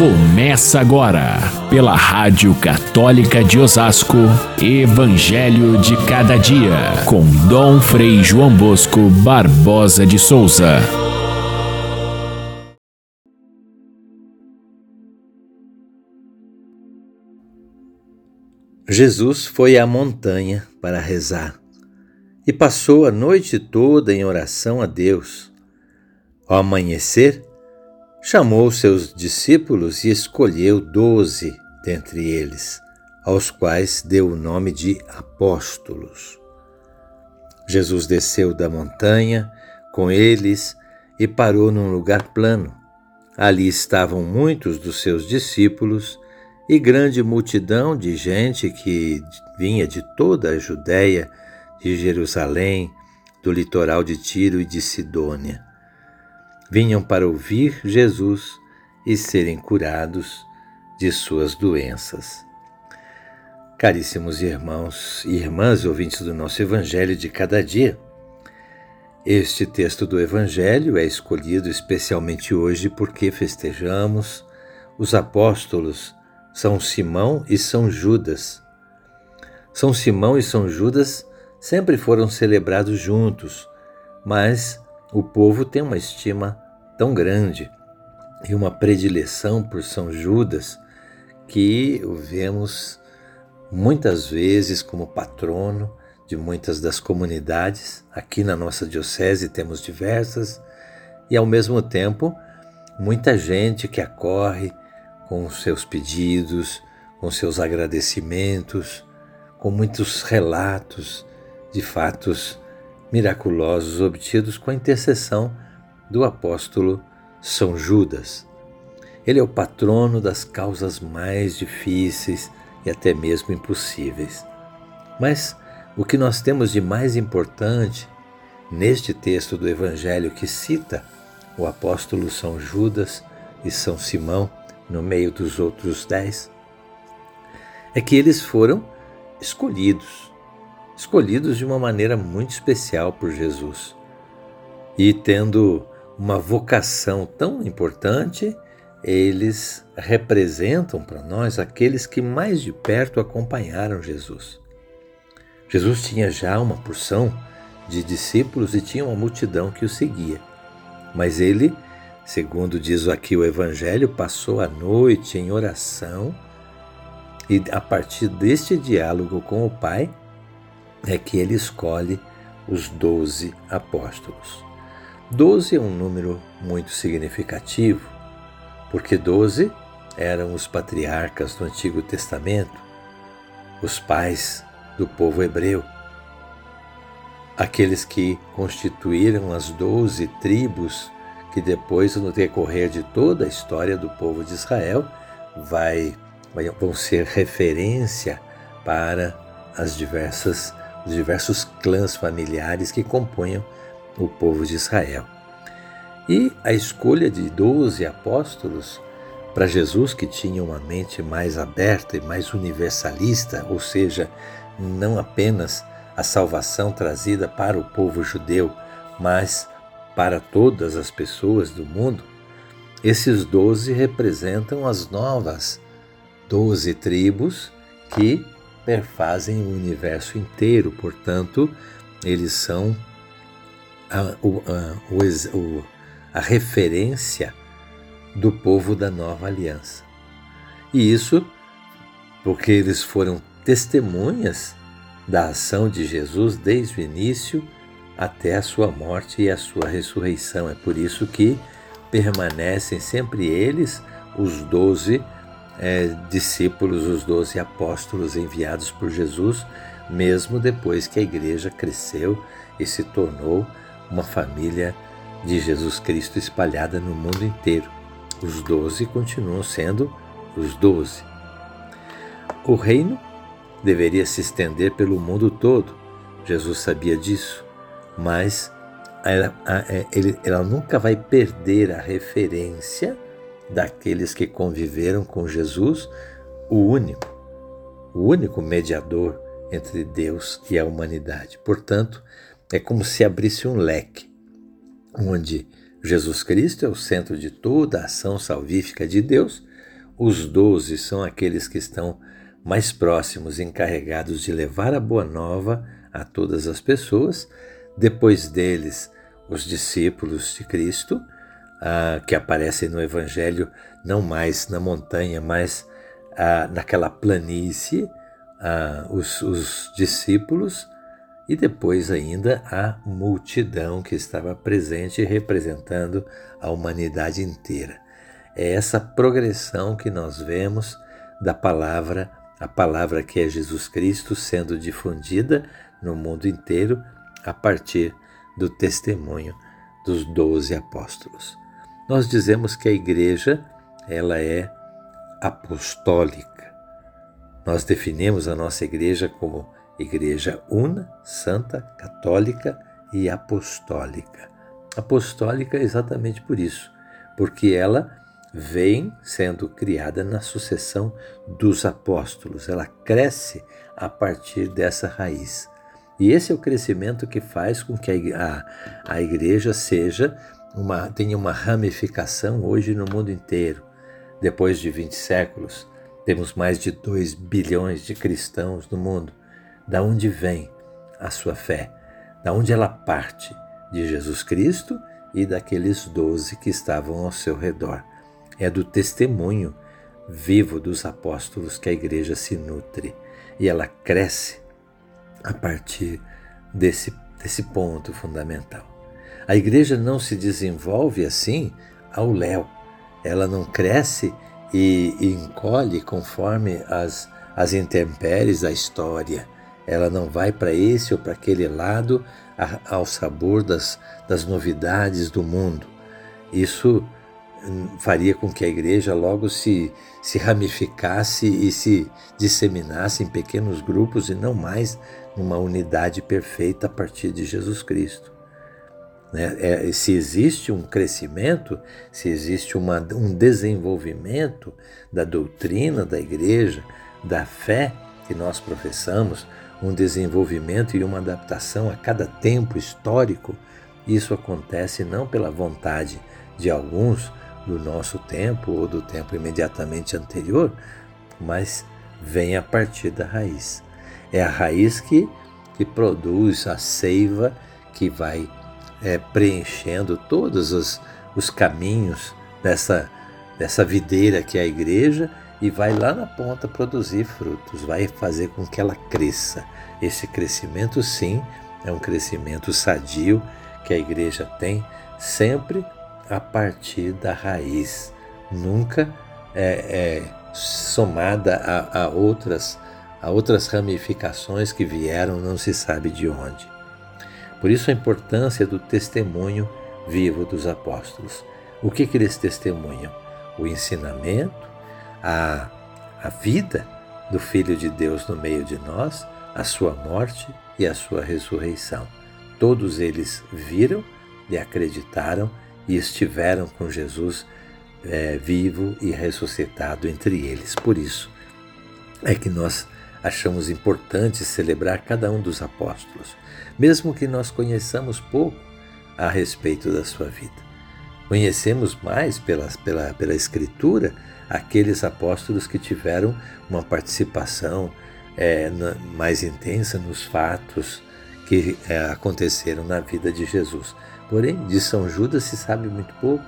Começa agora, pela Rádio Católica de Osasco, Evangelho de Cada Dia, com Dom Frei João Bosco Barbosa de Souza. Jesus foi à montanha para rezar e passou a noite toda em oração a Deus. Ao amanhecer, chamou seus discípulos e escolheu doze dentre eles, aos quais deu o nome de apóstolos. Jesus desceu da montanha com eles e parou num lugar plano. Ali estavam muitos dos seus discípulos e grande multidão de gente que vinha de toda a Judéia, de Jerusalém, do litoral de Tiro e de Sidônia vinham para ouvir Jesus e serem curados de suas doenças. Caríssimos irmãos e irmãs ouvintes do nosso Evangelho de cada dia, este texto do Evangelho é escolhido especialmente hoje porque festejamos os apóstolos São Simão e São Judas. São Simão e São Judas sempre foram celebrados juntos, mas o povo tem uma estima tão grande e uma predileção por São Judas que o vemos muitas vezes como patrono de muitas das comunidades. Aqui na nossa diocese temos diversas e ao mesmo tempo muita gente que acorre com seus pedidos, com seus agradecimentos, com muitos relatos de fatos miraculosos obtidos com a intercessão do apóstolo São Judas. Ele é o patrono das causas mais difíceis e até mesmo impossíveis. Mas o que nós temos de mais importante neste texto do Evangelho que cita o apóstolo São Judas e São Simão no meio dos outros dez é que eles foram escolhidos escolhidos de uma maneira muito especial por Jesus. E tendo uma vocação tão importante, eles representam para nós aqueles que mais de perto acompanharam Jesus. Jesus tinha já uma porção de discípulos e tinha uma multidão que o seguia. Mas ele, segundo diz aqui o Evangelho, passou a noite em oração e a partir deste diálogo com o Pai, é que ele escolhe os doze apóstolos. Doze é um número muito significativo, porque doze eram os patriarcas do Antigo Testamento, os pais do povo hebreu, aqueles que constituíram as doze tribos que depois, no decorrer de toda a história do povo de Israel, vai, vão ser referência para as diversas os diversos clãs familiares que compunham o povo de Israel. E a escolha de doze apóstolos para Jesus, que tinha uma mente mais aberta e mais universalista, ou seja, não apenas a salvação trazida para o povo judeu, mas para todas as pessoas do mundo, esses doze representam as novas doze tribos que perfazem o universo inteiro, portanto, eles são a, a, o, a referência do povo da nova aliança. E isso porque eles foram testemunhas da ação de Jesus desde o início até a sua morte e a sua ressurreição. É por isso que permanecem sempre eles, os doze é, discípulos, os doze apóstolos enviados por Jesus, mesmo depois que a igreja cresceu e se tornou uma família de Jesus Cristo espalhada no mundo inteiro. Os doze continuam sendo os doze. O reino deveria se estender pelo mundo todo. Jesus sabia disso, mas ela, é, ela nunca vai perder a referência daqueles que conviveram com Jesus, o único, o único mediador entre Deus e a humanidade. Portanto, é como se abrisse um leque, onde Jesus Cristo é o centro de toda a ação salvífica de Deus, os doze são aqueles que estão mais próximos, encarregados de levar a boa nova a todas as pessoas. Depois deles, os discípulos de Cristo, ah, que aparecem no Evangelho não mais na montanha, mas ah, naquela planície, ah, os, os discípulos, e depois ainda a multidão que estava presente representando a humanidade inteira. É essa progressão que nós vemos da palavra, a palavra que é Jesus Cristo sendo difundida no mundo inteiro a partir do testemunho dos doze apóstolos. Nós dizemos que a igreja ela é apostólica. Nós definimos a nossa igreja como igreja una, santa, católica e apostólica. Apostólica exatamente por isso, porque ela vem sendo criada na sucessão dos apóstolos, ela cresce a partir dessa raiz. E esse é o crescimento que faz com que a, a igreja seja uma, tenha uma ramificação hoje no mundo inteiro. Depois de 20 séculos, temos mais de 2 bilhões de cristãos no mundo. Da onde vem a sua fé? Da onde ela parte? De Jesus Cristo e daqueles doze que estavam ao seu redor. É do testemunho vivo dos apóstolos que a igreja se nutre e ela cresce a partir desse, desse ponto fundamental. A igreja não se desenvolve assim ao léu, ela não cresce e, e encolhe conforme as, as intempéries da história. Ela não vai para esse ou para aquele lado ao sabor das, das novidades do mundo. Isso hum, faria com que a igreja logo se, se ramificasse e se disseminasse em pequenos grupos e não mais numa unidade perfeita a partir de Jesus Cristo. Né? É, se existe um crescimento, se existe uma, um desenvolvimento da doutrina da igreja, da fé que nós professamos, um desenvolvimento e uma adaptação a cada tempo histórico, isso acontece não pela vontade de alguns do nosso tempo ou do tempo imediatamente anterior, mas vem a partir da raiz. É a raiz que, que produz a seiva que vai é, preenchendo todos os, os caminhos dessa, dessa videira que é a igreja e vai lá na ponta produzir frutos, vai fazer com que ela cresça. Esse crescimento, sim, é um crescimento sadio que a igreja tem sempre a partir da raiz, nunca é, é somada a, a outras a outras ramificações que vieram não se sabe de onde. Por isso a importância do testemunho vivo dos apóstolos. O que, que eles testemunham? O ensinamento, a, a vida do Filho de Deus no meio de nós, a sua morte e a sua ressurreição. Todos eles viram e acreditaram e estiveram com Jesus é, vivo e ressuscitado entre eles. Por isso é que nós achamos importante celebrar cada um dos apóstolos, mesmo que nós conheçamos pouco a respeito da sua vida. Conhecemos mais pela, pela, pela Escritura aqueles apóstolos que tiveram uma participação é, mais intensa nos fatos que é, aconteceram na vida de Jesus. Porém, de São Judas se sabe muito pouco,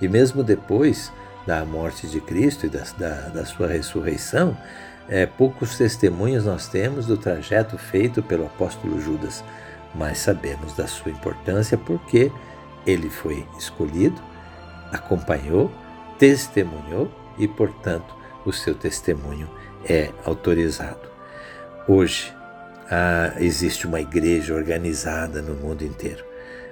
e mesmo depois da morte de Cristo e da, da, da sua ressurreição, é, poucos testemunhos nós temos do trajeto feito pelo apóstolo Judas, mas sabemos da sua importância porque ele foi escolhido, acompanhou, testemunhou e, portanto, o seu testemunho é autorizado. Hoje ah, existe uma igreja organizada no mundo inteiro,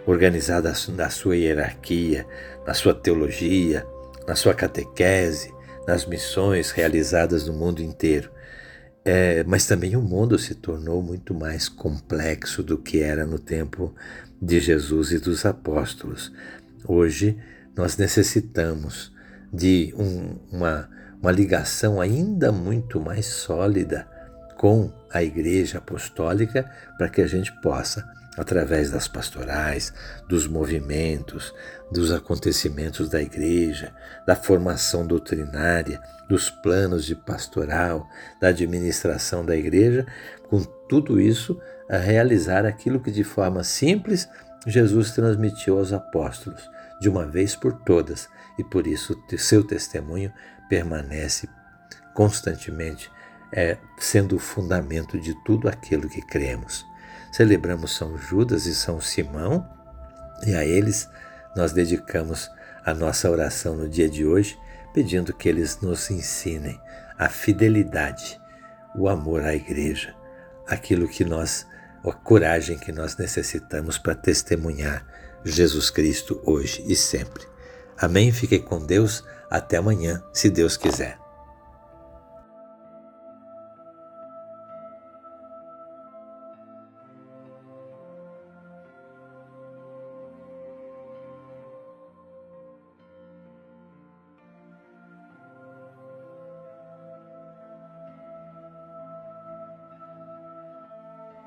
organizada na sua hierarquia, na sua teologia, na sua catequese, nas missões realizadas no mundo inteiro. É, mas também o mundo se tornou muito mais complexo do que era no tempo de Jesus e dos apóstolos. Hoje nós necessitamos de um, uma, uma ligação ainda muito mais sólida com a Igreja Apostólica para que a gente possa através das pastorais, dos movimentos, dos acontecimentos da igreja, da formação doutrinária, dos planos de pastoral, da administração da igreja, com tudo isso a realizar aquilo que de forma simples Jesus transmitiu aos apóstolos, de uma vez por todas, e por isso seu testemunho permanece constantemente é, sendo o fundamento de tudo aquilo que cremos. Celebramos São Judas e São Simão e a eles nós dedicamos a nossa oração no dia de hoje, pedindo que eles nos ensinem a fidelidade, o amor à igreja, aquilo que nós, a coragem que nós necessitamos para testemunhar Jesus Cristo hoje e sempre. Amém? Fiquem com Deus. Até amanhã, se Deus quiser.